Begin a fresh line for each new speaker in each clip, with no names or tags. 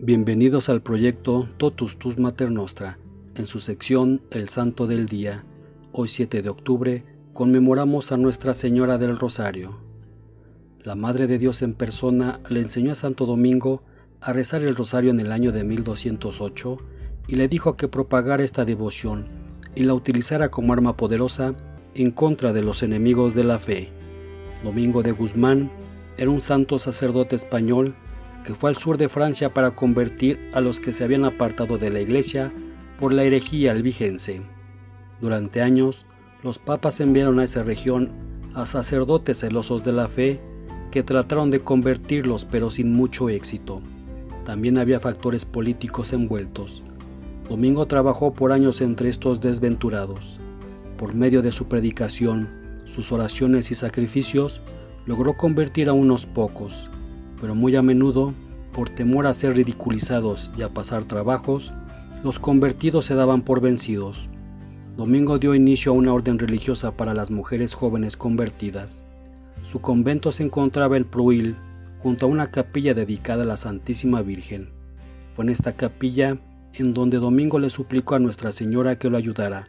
Bienvenidos al proyecto Totus Tus Mater Nostra. En su sección El Santo del Día, hoy 7 de octubre, conmemoramos a Nuestra Señora del Rosario. La Madre de Dios en persona le enseñó a Santo Domingo a rezar el rosario en el año de 1208 y le dijo que propagara esta devoción y la utilizara como arma poderosa en contra de los enemigos de la fe. Domingo de Guzmán era un santo sacerdote español que fue al sur de Francia para convertir a los que se habían apartado de la iglesia por la herejía albigense. Durante años, los papas enviaron a esa región a sacerdotes celosos de la fe que trataron de convertirlos pero sin mucho éxito. También había factores políticos envueltos. Domingo trabajó por años entre estos desventurados. Por medio de su predicación, sus oraciones y sacrificios, logró convertir a unos pocos, pero muy a menudo, por temor a ser ridiculizados y a pasar trabajos, los convertidos se daban por vencidos. Domingo dio inicio a una orden religiosa para las mujeres jóvenes convertidas. Su convento se encontraba en Pruil, junto a una capilla dedicada a la Santísima Virgen. Fue en esta capilla en donde Domingo le suplicó a Nuestra Señora que lo ayudara,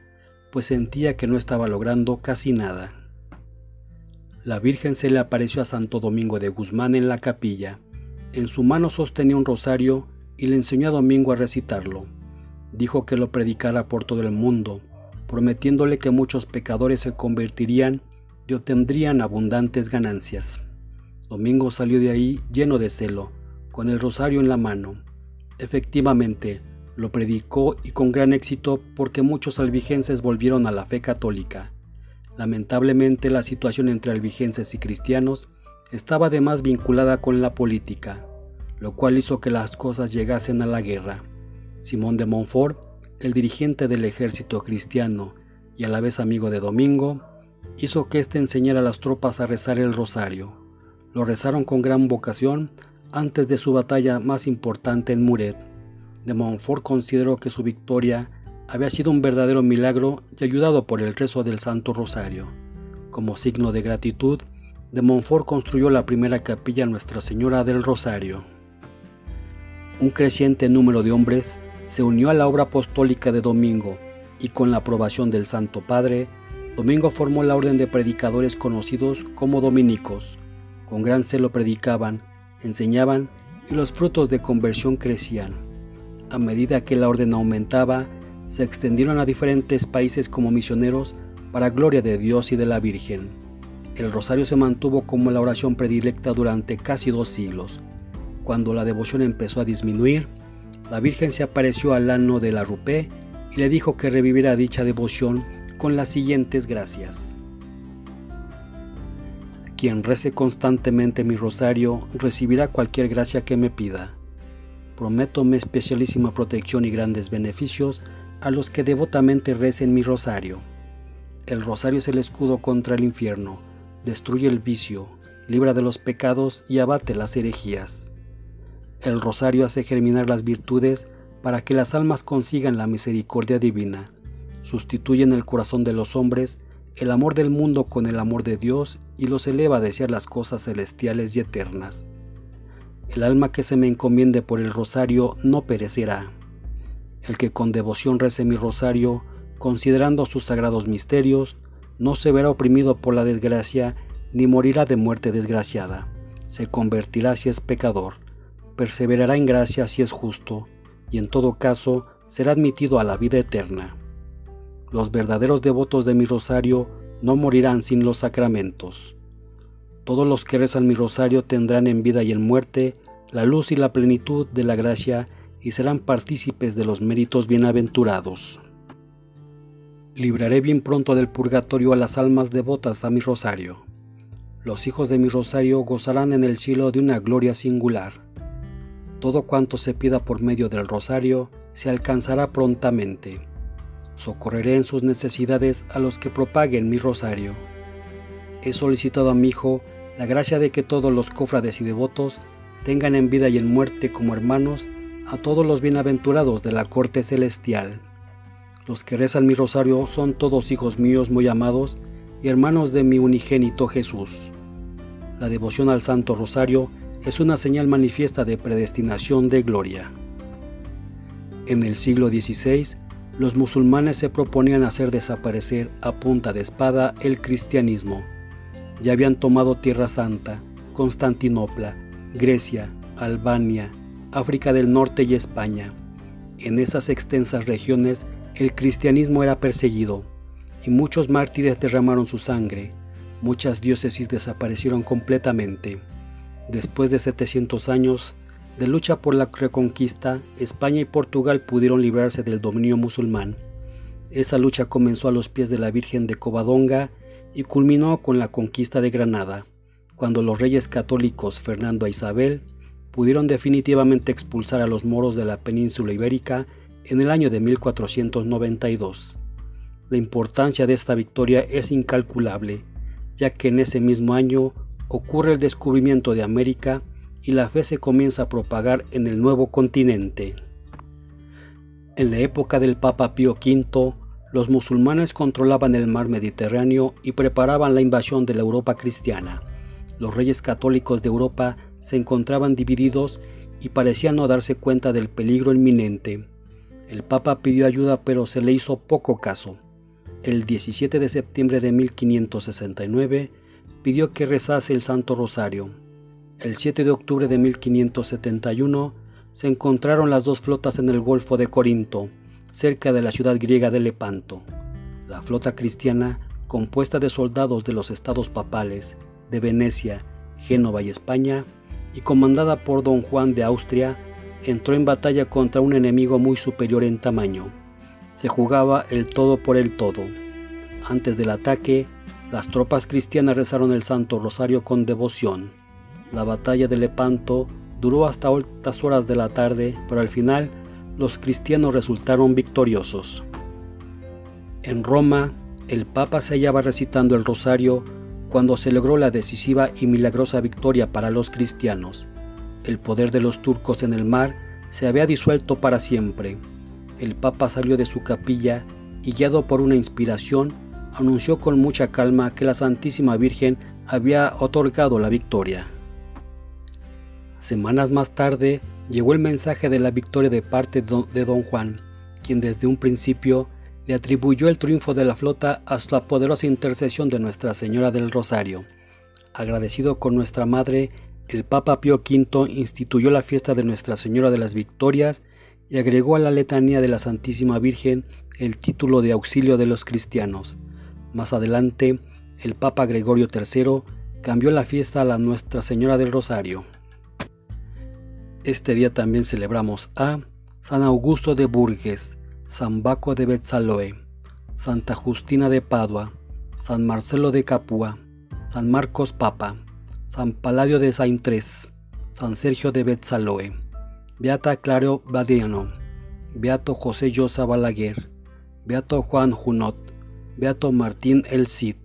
pues sentía que no estaba logrando casi nada. La Virgen se le apareció a Santo Domingo de Guzmán en la capilla. En su mano sostenía un rosario y le enseñó a Domingo a recitarlo. Dijo que lo predicara por todo el mundo, prometiéndole que muchos pecadores se convertirían y obtendrían abundantes ganancias. Domingo salió de ahí lleno de celo, con el rosario en la mano. Efectivamente, lo predicó y con gran éxito porque muchos albigenses volvieron a la fe católica. Lamentablemente la situación entre albigenses y cristianos estaba además vinculada con la política, lo cual hizo que las cosas llegasen a la guerra. Simón de Montfort, el dirigente del ejército cristiano y a la vez amigo de Domingo, hizo que éste enseñara a las tropas a rezar el rosario. Lo rezaron con gran vocación antes de su batalla más importante en Muret. De Montfort consideró que su victoria había sido un verdadero milagro y ayudado por el rezo del Santo Rosario. Como signo de gratitud, de Montfort construyó la primera capilla Nuestra Señora del Rosario. Un creciente número de hombres se unió a la obra apostólica de Domingo y con la aprobación del Santo Padre, Domingo formó la orden de predicadores conocidos como dominicos. Con gran celo predicaban, enseñaban y los frutos de conversión crecían. A medida que la orden aumentaba, se extendieron a diferentes países como misioneros para gloria de Dios y de la Virgen. El rosario se mantuvo como la oración predilecta durante casi dos siglos. Cuando la devoción empezó a disminuir, la Virgen se apareció al ano de la Rupé y le dijo que reviviera dicha devoción con las siguientes gracias. Quien rece constantemente mi rosario recibirá cualquier gracia que me pida. Prométome especialísima protección y grandes beneficios a los que devotamente recen mi rosario. El rosario es el escudo contra el infierno, destruye el vicio, libra de los pecados y abate las herejías. El rosario hace germinar las virtudes para que las almas consigan la misericordia divina. Sustituye en el corazón de los hombres el amor del mundo con el amor de Dios y los eleva a desear las cosas celestiales y eternas. El alma que se me encomiende por el rosario no perecerá. El que con devoción rece mi rosario, considerando sus sagrados misterios, no se verá oprimido por la desgracia, ni morirá de muerte desgraciada. Se convertirá si es pecador, perseverará en gracia si es justo, y en todo caso será admitido a la vida eterna. Los verdaderos devotos de mi rosario no morirán sin los sacramentos. Todos los que rezan mi rosario tendrán en vida y en muerte la luz y la plenitud de la gracia y serán partícipes de los méritos bienaventurados. Libraré bien pronto del purgatorio a las almas devotas a mi rosario. Los hijos de mi rosario gozarán en el cielo de una gloria singular. Todo cuanto se pida por medio del rosario se alcanzará prontamente. Socorreré en sus necesidades a los que propaguen mi rosario. He solicitado a mi Hijo la gracia de que todos los cofrades y devotos tengan en vida y en muerte como hermanos a todos los bienaventurados de la corte celestial. Los que rezan mi rosario son todos hijos míos muy amados y hermanos de mi unigénito Jesús. La devoción al Santo Rosario es una señal manifiesta de predestinación de gloria. En el siglo XVI, los musulmanes se proponían hacer desaparecer a punta de espada el cristianismo. Ya habían tomado Tierra Santa, Constantinopla, Grecia, Albania, África del Norte y España. En esas extensas regiones el cristianismo era perseguido y muchos mártires derramaron su sangre. Muchas diócesis desaparecieron completamente. Después de 700 años de lucha por la reconquista, España y Portugal pudieron librarse del dominio musulmán. Esa lucha comenzó a los pies de la Virgen de Covadonga y culminó con la conquista de Granada, cuando los reyes católicos Fernando e Isabel pudieron definitivamente expulsar a los moros de la península ibérica en el año de 1492. La importancia de esta victoria es incalculable, ya que en ese mismo año ocurre el descubrimiento de América y la fe se comienza a propagar en el nuevo continente. En la época del Papa Pío V, los musulmanes controlaban el mar Mediterráneo y preparaban la invasión de la Europa cristiana. Los reyes católicos de Europa se encontraban divididos y parecían no darse cuenta del peligro inminente. El Papa pidió ayuda pero se le hizo poco caso. El 17 de septiembre de 1569 pidió que rezase el Santo Rosario. El 7 de octubre de 1571 se encontraron las dos flotas en el Golfo de Corinto, cerca de la ciudad griega de Lepanto. La flota cristiana, compuesta de soldados de los estados papales, de Venecia, Génova y España, y comandada por don Juan de Austria, entró en batalla contra un enemigo muy superior en tamaño. Se jugaba el todo por el todo. Antes del ataque, las tropas cristianas rezaron el Santo Rosario con devoción. La batalla de Lepanto duró hasta altas horas de la tarde, pero al final los cristianos resultaron victoriosos. En Roma, el Papa se hallaba recitando el rosario cuando se logró la decisiva y milagrosa victoria para los cristianos. El poder de los turcos en el mar se había disuelto para siempre. El Papa salió de su capilla y guiado por una inspiración, anunció con mucha calma que la Santísima Virgen había otorgado la victoria. Semanas más tarde llegó el mensaje de la victoria de parte de don Juan, quien desde un principio le atribuyó el triunfo de la flota a la poderosa intercesión de Nuestra Señora del Rosario. Agradecido con nuestra Madre, el Papa Pío V instituyó la fiesta de Nuestra Señora de las Victorias y agregó a la letanía de la Santísima Virgen el título de auxilio de los cristianos. Más adelante, el Papa Gregorio III cambió la fiesta a la Nuestra Señora del Rosario. Este día también celebramos a San Augusto de Burges, San Baco de Betzaloe, Santa Justina de Padua, San Marcelo de Capua, San Marcos Papa, San Paladio de Saintres, San Sergio de Betzaloe, Beata Claro Badiano, Beato José Llosa Balaguer, Beato Juan Junot, Beato Martín El Cid,